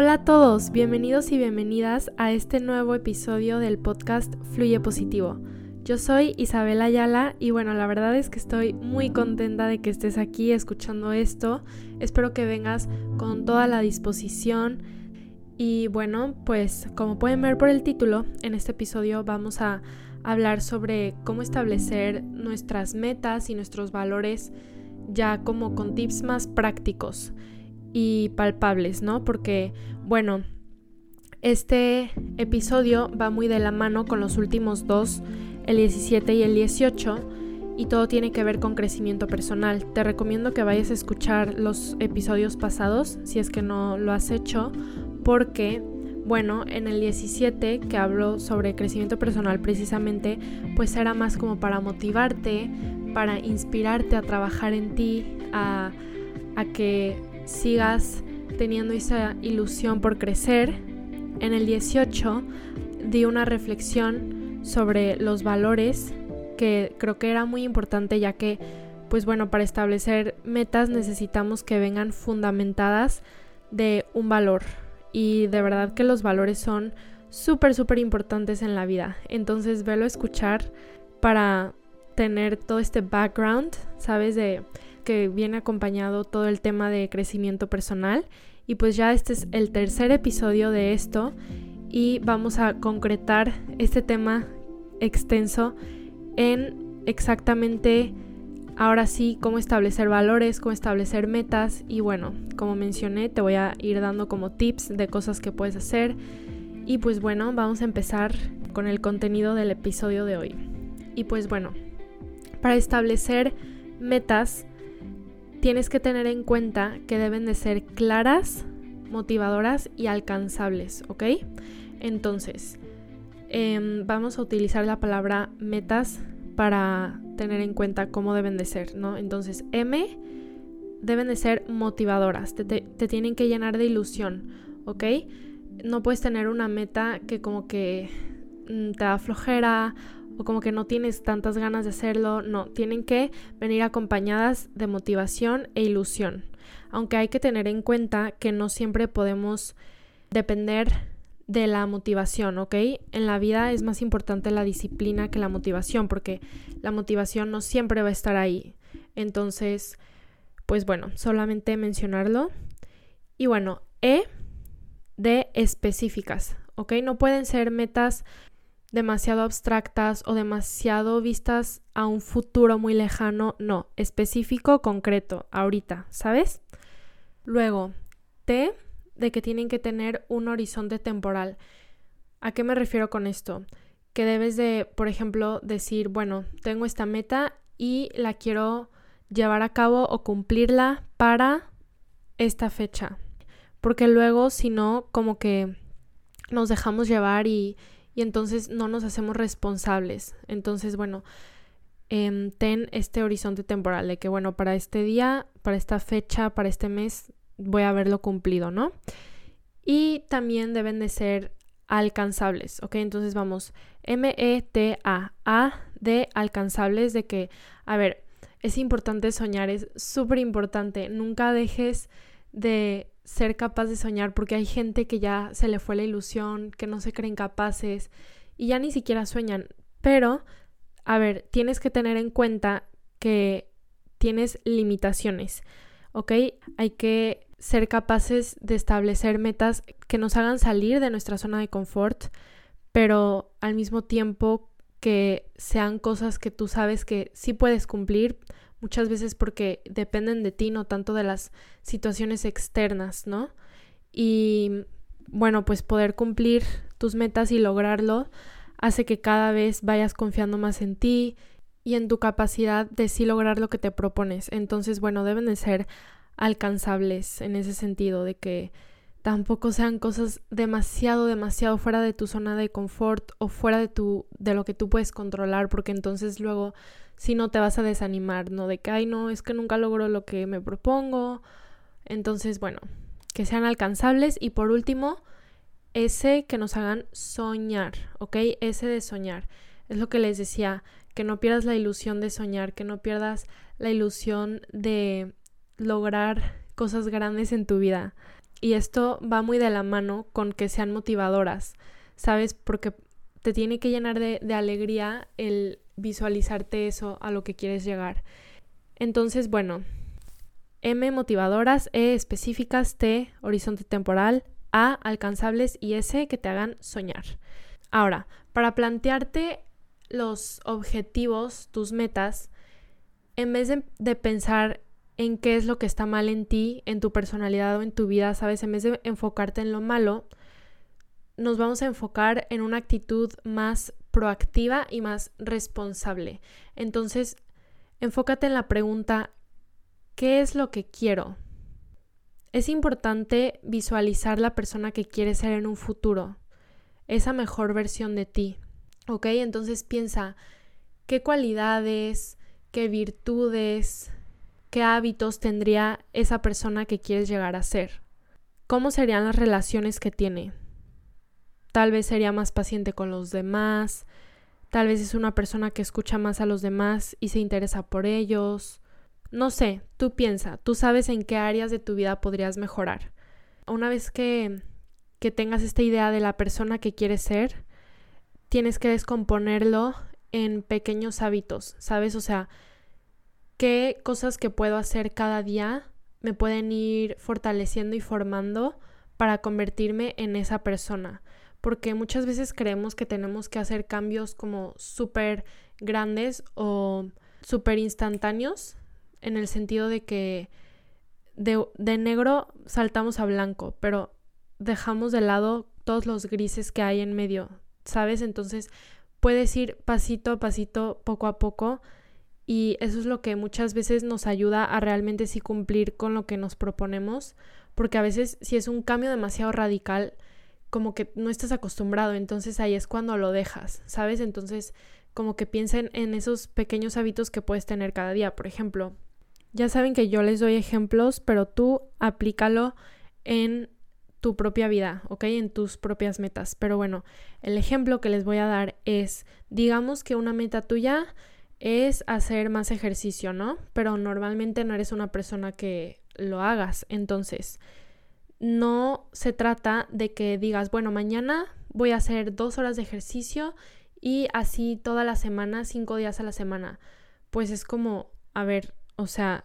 Hola a todos, bienvenidos y bienvenidas a este nuevo episodio del podcast Fluye Positivo. Yo soy Isabel Ayala y bueno, la verdad es que estoy muy contenta de que estés aquí escuchando esto. Espero que vengas con toda la disposición. Y bueno, pues como pueden ver por el título, en este episodio vamos a hablar sobre cómo establecer nuestras metas y nuestros valores ya como con tips más prácticos y palpables, ¿no? Porque, bueno, este episodio va muy de la mano con los últimos dos, el 17 y el 18, y todo tiene que ver con crecimiento personal. Te recomiendo que vayas a escuchar los episodios pasados, si es que no lo has hecho, porque, bueno, en el 17 que hablo sobre crecimiento personal precisamente, pues era más como para motivarte, para inspirarte a trabajar en ti, a, a que sigas teniendo esa ilusión por crecer. En el 18 di una reflexión sobre los valores que creo que era muy importante ya que pues bueno, para establecer metas necesitamos que vengan fundamentadas de un valor y de verdad que los valores son súper súper importantes en la vida. Entonces velo a escuchar para tener todo este background, ¿sabes? De que viene acompañado todo el tema de crecimiento personal. Y pues ya este es el tercer episodio de esto y vamos a concretar este tema extenso en exactamente ahora sí cómo establecer valores, cómo establecer metas y bueno, como mencioné, te voy a ir dando como tips de cosas que puedes hacer. Y pues bueno, vamos a empezar con el contenido del episodio de hoy. Y pues bueno, para establecer metas tienes que tener en cuenta que deben de ser claras, motivadoras y alcanzables, ¿ok? Entonces, em, vamos a utilizar la palabra metas para tener en cuenta cómo deben de ser, ¿no? Entonces, M deben de ser motivadoras, te, te tienen que llenar de ilusión, ¿ok? No puedes tener una meta que como que mm, te da flojera o como que no tienes tantas ganas de hacerlo, no, tienen que venir acompañadas de motivación e ilusión. Aunque hay que tener en cuenta que no siempre podemos depender de la motivación, ¿ok? En la vida es más importante la disciplina que la motivación, porque la motivación no siempre va a estar ahí. Entonces, pues bueno, solamente mencionarlo. Y bueno, E de específicas, ¿ok? No pueden ser metas demasiado abstractas o demasiado vistas a un futuro muy lejano, no, específico, concreto, ahorita, ¿sabes? Luego, T, de que tienen que tener un horizonte temporal. ¿A qué me refiero con esto? Que debes de, por ejemplo, decir, bueno, tengo esta meta y la quiero llevar a cabo o cumplirla para esta fecha. Porque luego, si no, como que nos dejamos llevar y, y entonces no nos hacemos responsables. Entonces, bueno, em, ten este horizonte temporal de que, bueno, para este día, para esta fecha, para este mes, voy a haberlo cumplido, ¿no? Y también deben de ser alcanzables, ¿ok? Entonces vamos, M-E-T-A, A de alcanzables, de que, a ver, es importante soñar, es súper importante, nunca dejes de ser capaz de soñar porque hay gente que ya se le fue la ilusión, que no se creen capaces y ya ni siquiera sueñan. Pero, a ver, tienes que tener en cuenta que tienes limitaciones, ¿ok? Hay que ser capaces de establecer metas que nos hagan salir de nuestra zona de confort, pero al mismo tiempo que sean cosas que tú sabes que sí puedes cumplir, muchas veces porque dependen de ti, no tanto de las situaciones externas, ¿no? Y bueno, pues poder cumplir tus metas y lograrlo hace que cada vez vayas confiando más en ti y en tu capacidad de sí lograr lo que te propones. Entonces, bueno, deben de ser alcanzables en ese sentido, de que tampoco sean cosas demasiado, demasiado fuera de tu zona de confort o fuera de tu, de lo que tú puedes controlar, porque entonces luego si no te vas a desanimar, ¿no? De que, ay, no, es que nunca logro lo que me propongo. Entonces, bueno, que sean alcanzables. Y por último, ese que nos hagan soñar, ¿ok? Ese de soñar. Es lo que les decía, que no pierdas la ilusión de soñar, que no pierdas la ilusión de lograr cosas grandes en tu vida. Y esto va muy de la mano con que sean motivadoras, ¿sabes? Porque te tiene que llenar de, de alegría el visualizarte eso a lo que quieres llegar. Entonces, bueno, M motivadoras, E específicas, T horizonte temporal, A alcanzables y S que te hagan soñar. Ahora, para plantearte los objetivos, tus metas, en vez de, pensar en qué es lo que está mal en ti, en tu personalidad o en tu vida, ¿sabes? En vez de enfocarte en lo malo, nos vamos a enfocar en una actitud más proactiva y más responsable. Entonces, enfócate en la pregunta, ¿qué es lo que quiero? Es importante visualizar la persona que quieres ser en un futuro, esa mejor versión de ti. ¿Ok? Entonces piensa, ¿qué cualidades, qué virtudes, qué hábitos tendría esa persona que quieres llegar a ser? ¿Cómo serían las relaciones que tiene? Tal vez sería más paciente con los demás, tal vez es una persona que escucha más a los demás y se interesa por ellos. No sé, tú piensa, tú sabes en qué áreas de tu vida podrías mejorar. Una vez que, que tengas esta idea de la persona que quieres ser, tienes que descomponerlo en pequeños hábitos, ¿sabes? O sea, qué cosas que puedo hacer cada día me pueden ir fortaleciendo y formando para convertirme en esa persona porque muchas veces creemos que tenemos que hacer cambios como súper grandes o súper instantáneos, en el sentido de que de, de, negro saltamos a blanco, pero dejamos de lado todos los grises que hay en medio, ¿sabes? Entonces puedes ir pasito a pasito, poco a poco, y eso es lo que muchas veces nos ayuda a realmente sí cumplir con lo que nos proponemos, porque a veces si es un cambio demasiado radical, como que no estás acostumbrado, entonces ahí es cuando lo dejas, ¿sabes? Entonces como que piensen en esos pequeños hábitos que puedes tener cada día, por ejemplo. Ya saben que yo les doy ejemplos, pero tú aplícalo en tu propia vida, ¿ok? En tus propias metas. Pero bueno, el ejemplo que les voy a dar es, digamos que una meta tuya es hacer más ejercicio, ¿no? Pero normalmente no eres una persona que lo hagas. Entonces, no se trata de que digas, bueno, mañana voy a hacer dos horas de ejercicio y así toda la semana, cinco días a la semana. Pues es como, a ver, o sea,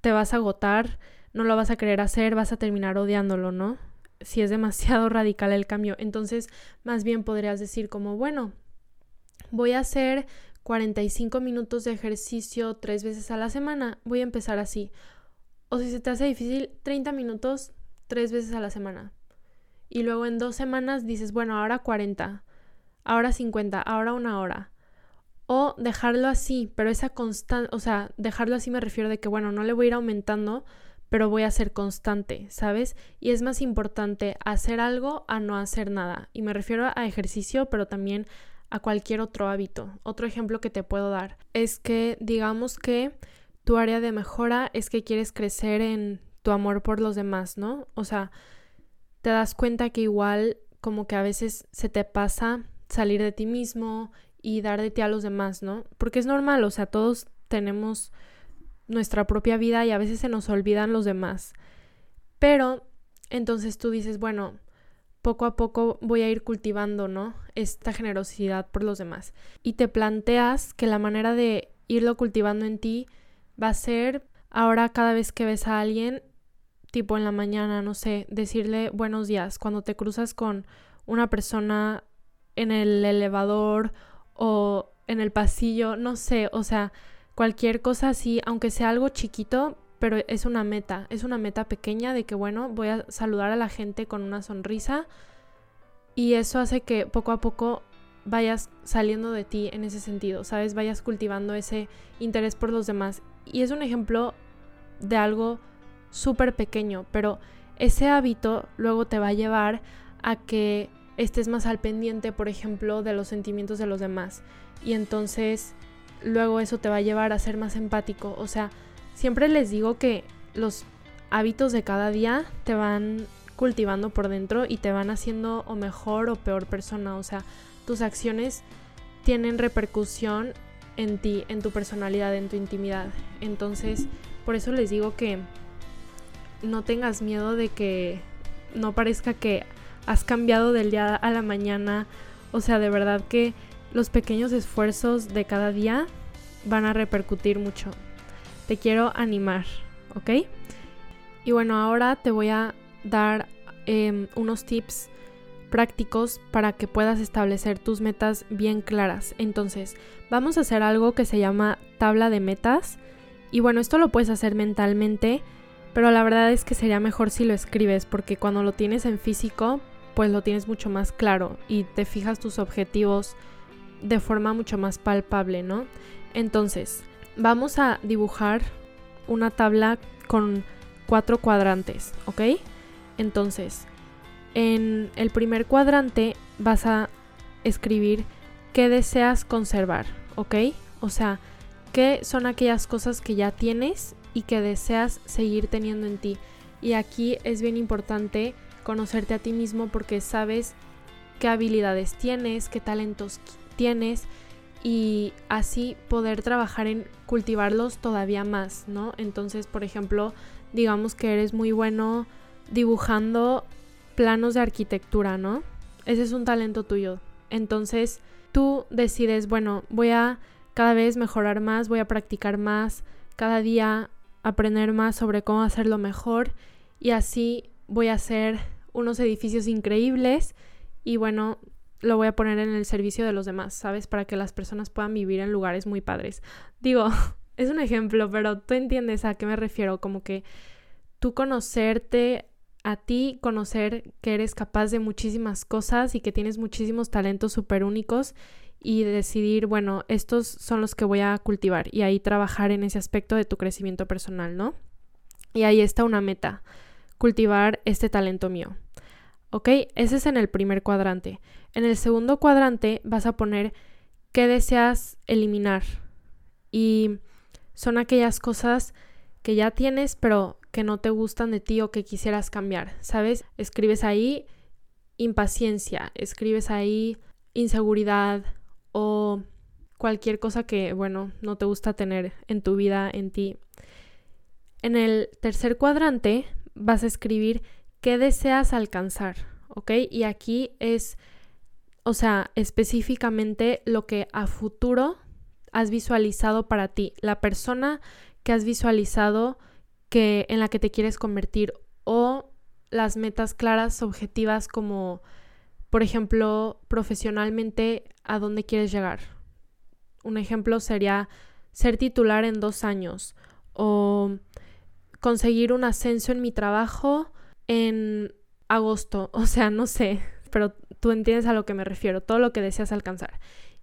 te vas a agotar, no lo vas a querer hacer, vas a terminar odiándolo, ¿no? Si es demasiado radical el cambio. Entonces, más bien podrías decir como, bueno, voy a hacer 45 minutos de ejercicio tres veces a la semana, voy a empezar así. O si se te hace difícil, 30 minutos tres veces a la semana. Y luego en dos semanas dices, bueno, ahora 40, ahora 50, ahora una hora. O dejarlo así, pero esa constante, o sea, dejarlo así me refiero de que, bueno, no le voy a ir aumentando, pero voy a ser constante, ¿sabes? Y es más importante hacer algo a no hacer nada. Y me refiero a ejercicio, pero también a cualquier otro hábito. Otro ejemplo que te puedo dar es que digamos que tu área de mejora es que quieres crecer en tu amor por los demás, ¿no? O sea, te das cuenta que igual como que a veces se te pasa salir de ti mismo y dar de ti a los demás, ¿no? Porque es normal, o sea, todos tenemos nuestra propia vida y a veces se nos olvidan los demás. Pero entonces tú dices, bueno, poco a poco voy a ir cultivando, ¿no? Esta generosidad por los demás. Y te planteas que la manera de irlo cultivando en ti va a ser ahora cada vez que ves a alguien tipo en la mañana, no sé, decirle buenos días cuando te cruzas con una persona en el elevador o en el pasillo, no sé, o sea, cualquier cosa así, aunque sea algo chiquito, pero es una meta, es una meta pequeña de que, bueno, voy a saludar a la gente con una sonrisa y eso hace que poco a poco vayas saliendo de ti en ese sentido, ¿sabes? Vayas cultivando ese interés por los demás. Y es un ejemplo de algo súper pequeño, pero ese hábito luego te va a llevar a que estés más al pendiente, por ejemplo, de los sentimientos de los demás. Y entonces luego eso te va a llevar a ser más empático. O sea, siempre les digo que los hábitos de cada día te van cultivando por dentro y te van haciendo o mejor o peor persona. O sea, tus acciones tienen repercusión en ti, en tu personalidad, en tu intimidad. Entonces, por eso les digo que no tengas miedo de que no parezca que has cambiado del día a la mañana. O sea, de verdad que los pequeños esfuerzos de cada día van a repercutir mucho. Te quiero animar, ¿ok? Y bueno, ahora te voy a dar em, unos tips prácticos para que puedas establecer tus metas bien claras. Entonces, vamos a hacer algo que se llama tabla de metas. Y bueno, esto lo puedes hacer mentalmente, pero la verdad es que sería mejor si lo escribes, porque cuando lo tienes en físico, pues lo tienes mucho más claro y te fijas tus objetivos de forma mucho más palpable, ¿no? Entonces, vamos a dibujar una tabla con cuatro cuadrantes, ¿ok? Entonces, en el primer cuadrante vas a escribir qué deseas conservar, ¿ok? O sea, qué son aquellas cosas que ya tienes y que deseas seguir teniendo en ti. Y aquí es bien importante conocerte a ti mismo porque sabes qué habilidades tienes, qué talentos tienes y así poder trabajar en cultivarlos todavía más, ¿no? Entonces, por ejemplo, digamos que eres muy bueno dibujando planos de arquitectura, ¿no? Ese es un talento tuyo. Entonces, tú decides, bueno, voy a cada vez mejorar más, voy a practicar más, cada día aprender más sobre cómo hacerlo mejor y así voy a hacer unos edificios increíbles y bueno, lo voy a poner en el servicio de los demás, ¿sabes? Para que las personas puedan vivir en lugares muy padres. Digo, es un ejemplo, pero tú entiendes a qué me refiero, como que tú conocerte a ti, conocer que eres capaz de muchísimas cosas y que tienes muchísimos talentos súper únicos y decidir, bueno, estos son los que voy a cultivar y ahí trabajar en ese aspecto de tu crecimiento personal, ¿no? Y ahí está una meta, cultivar este talento mío. ¿Ok? Ese es en el primer cuadrante. En el segundo cuadrante vas a poner qué deseas eliminar. Y son aquellas cosas que ya tienes, pero que no te gustan de ti o que quisieras cambiar, ¿sabes? Escribes ahí impaciencia, escribes ahí inseguridad o cualquier cosa que, bueno, no te gusta tener en tu vida, en ti. En el tercer cuadrante vas a escribir qué deseas alcanzar, ¿ok? Y aquí es, o sea, específicamente lo que a futuro has visualizado para ti, la persona que has visualizado que en la que te quieres convertir o las metas claras, objetivas como por ejemplo, profesionalmente a dónde quieres llegar. Un ejemplo sería ser titular en dos años o conseguir un ascenso en mi trabajo en agosto. O sea, no sé, pero tú entiendes a lo que me refiero, todo lo que deseas alcanzar.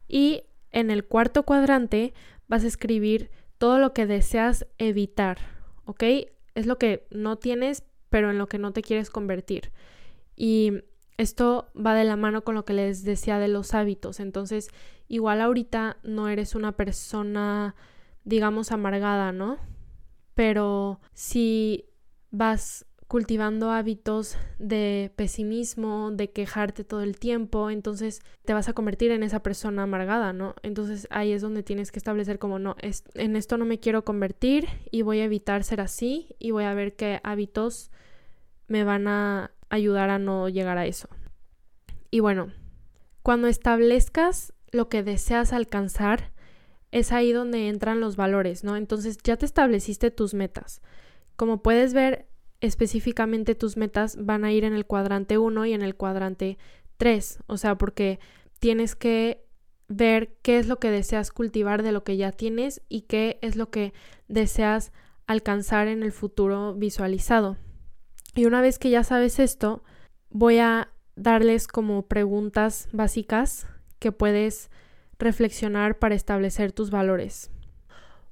Y en el cuarto cuadrante vas a escribir todo lo que deseas evitar, ¿ok? Es lo que no tienes, pero en lo que no te quieres convertir. Y esto va de la mano con lo que les decía de los hábitos. Entonces, igual ahorita no eres una persona, digamos, amargada, ¿no? Pero si vas cultivando hábitos de pesimismo, de quejarte todo el tiempo, entonces te vas a convertir en esa persona amargada, ¿no? Entonces ahí es donde tienes que establecer como no, es, en esto no me quiero convertir y voy a evitar ser así y voy a ver qué hábitos me van a ayudar a no llegar a eso. Y bueno, cuando establezcas lo que deseas alcanzar, es ahí donde entran los valores, ¿no? Entonces ya te estableciste tus metas. Como puedes ver, específicamente tus metas van a ir en el cuadrante 1 y en el cuadrante 3, o sea, porque tienes que ver qué es lo que deseas cultivar de lo que ya tienes y qué es lo que deseas alcanzar en el futuro visualizado. Y una vez que ya sabes esto, voy a darles como preguntas básicas que puedes reflexionar para establecer tus valores.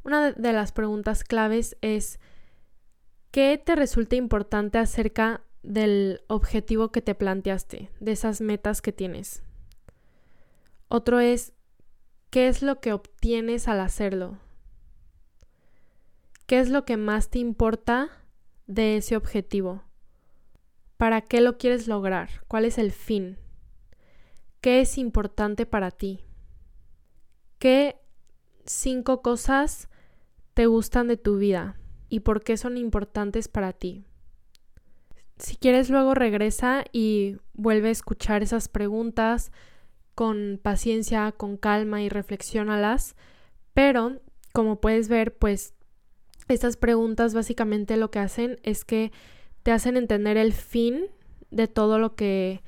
Una de las preguntas claves es ¿Qué te resulta importante acerca del objetivo que te planteaste, de esas metas que tienes? Otro es, ¿qué es lo que obtienes al hacerlo? ¿Qué es lo que más te importa de ese objetivo? ¿Para qué lo quieres lograr? ¿Cuál es el fin? ¿Qué es importante para ti? ¿Qué cinco cosas te gustan de tu vida? Y por qué son importantes para ti. si quieres luego regresa y vuelve a escuchar esas preguntas con paciencia, con calma y reflexiónalas. Pero, como puedes ver, pues estas preguntas básicamente lo que hacen es que te hacen entender el fin de todo lo que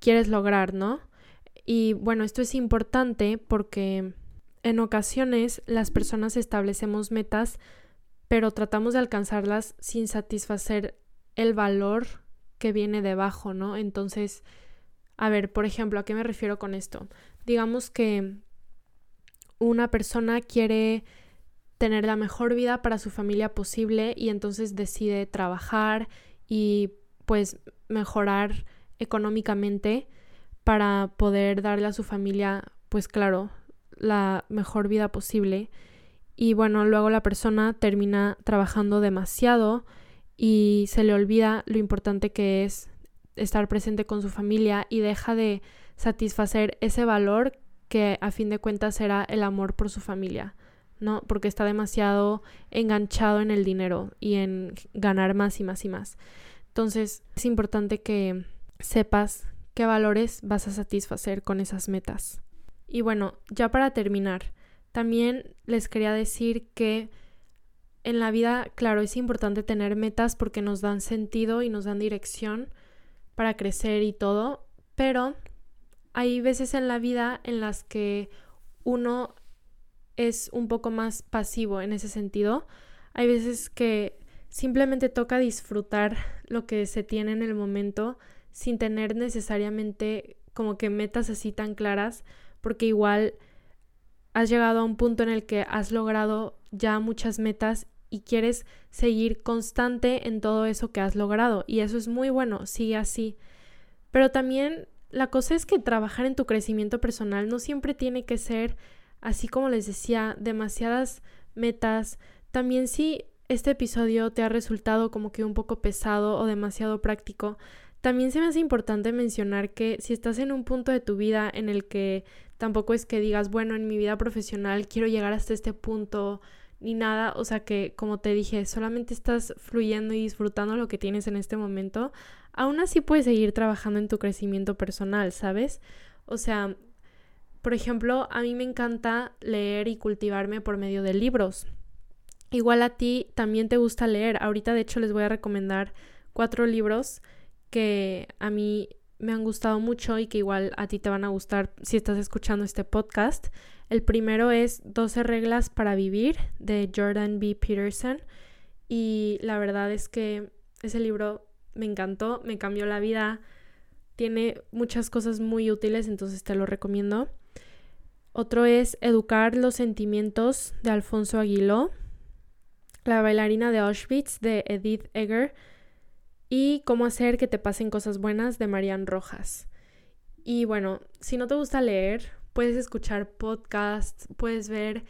quieres lograr, ¿no? Y bueno, esto es importante porque en ocasiones las personas establecemos metas, pero tratamos de alcanzarlas sin satisfacer el valor que viene debajo, ¿no? Entonces, a ver, por ejemplo, ¿a qué me refiero con esto? Digamos que una persona quiere tener la mejor vida para su familia posible y entonces decide trabajar y pues mejorar económicamente para poder darle a su familia, pues claro, la mejor vida posible. Y bueno, luego la persona termina trabajando demasiado y se le olvida lo importante que es estar presente con su familia y deja de satisfacer ese valor que a fin de cuentas será el amor por su familia, ¿no? Porque está demasiado enganchado en el dinero y en ganar más y más y más. Entonces, es importante que sepas qué valores vas a satisfacer con esas metas. Y bueno, ya para terminar, también les quería decir que en la vida, claro, es importante tener metas porque nos dan sentido y nos dan dirección para crecer y todo, pero hay veces en la vida en las que uno es un poco más pasivo en ese sentido. Hay veces que simplemente toca disfrutar lo que se tiene en el momento sin tener necesariamente como que metas así tan claras, porque igual has llegado a un punto en el que has logrado ya muchas metas y quieres seguir constante en todo eso que has logrado y eso es muy bueno, sigue así. Pero también la cosa es que trabajar en tu crecimiento personal no siempre tiene que ser, así como les decía, demasiadas metas. También si este episodio te ha resultado como que un poco pesado o demasiado práctico, también se me hace importante mencionar que si estás en un punto de tu vida en el que tampoco es que digas, bueno, en mi vida profesional quiero llegar hasta este punto, ni nada, o sea que como te dije, solamente estás fluyendo y disfrutando lo que tienes en este momento, aún así puedes seguir trabajando en tu crecimiento personal, ¿sabes? O sea, por ejemplo, a mí me encanta leer y cultivarme por medio de libros. Igual a ti también te gusta leer. Ahorita de hecho les voy a recomendar cuatro libros que a mí me han gustado mucho y que igual a ti te van a gustar si estás escuchando este podcast. El primero es 12 reglas para vivir de Jordan B. Peterson y la verdad es que ese libro me encantó, me cambió la vida, tiene muchas cosas muy útiles, entonces te lo recomiendo. Otro es Educar los sentimientos de Alfonso Aguiló, La bailarina de Auschwitz de Edith Egger y Cómo hacer que te pasen cosas buenas de Marian Rojas. Y bueno, si no te gusta leer, puedes escuchar podcasts, puedes ver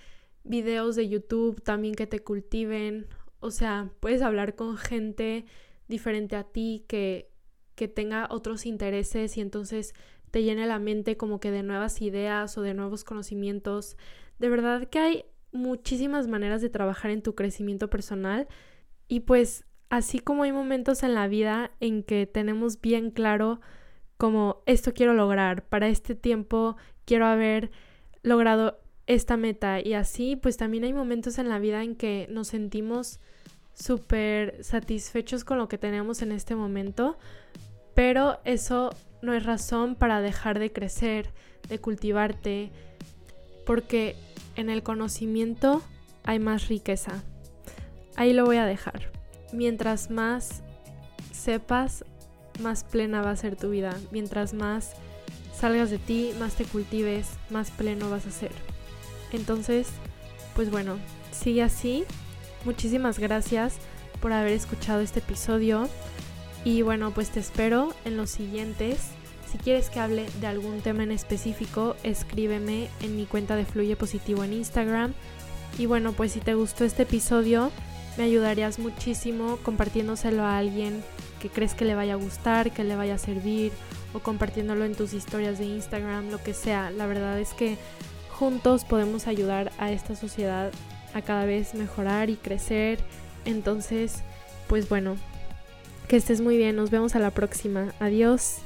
videos de YouTube también que te cultiven, o sea, puedes hablar con gente diferente a ti que, que tenga otros intereses y entonces te llene la mente como que de nuevas ideas o de nuevos conocimientos. De verdad que hay muchísimas maneras de trabajar en tu crecimiento personal y pues así como hay momentos en la vida en que tenemos bien claro como esto quiero lograr, para este tiempo quiero haber logrado esta meta y así pues también hay momentos en la vida en que nos sentimos súper satisfechos con lo que tenemos en este momento, pero eso no es razón para dejar de crecer, de cultivarte, porque en el conocimiento hay más riqueza. Ahí lo voy a dejar. Mientras más sepas, más plena va a ser tu vida. Mientras más salgas de ti, más te cultives, más pleno vas a ser. Entonces, pues bueno, sigue así. Muchísimas gracias por haber escuchado este episodio. Y bueno, pues te espero en los siguientes. Si quieres que hable de algún tema en específico, escríbeme en mi cuenta de Fluye Positivo en Instagram. Y bueno, pues si te gustó este episodio, me ayudarías muchísimo compartiéndoselo a alguien que crees que le vaya a gustar, que le vaya a servir o compartiéndolo en tus historias de Instagram, lo que sea. La verdad es que juntos podemos ayudar a esta sociedad a cada vez mejorar y crecer. Entonces, pues bueno, Que estés muy bien, nos vemos a la próxima. Adiós.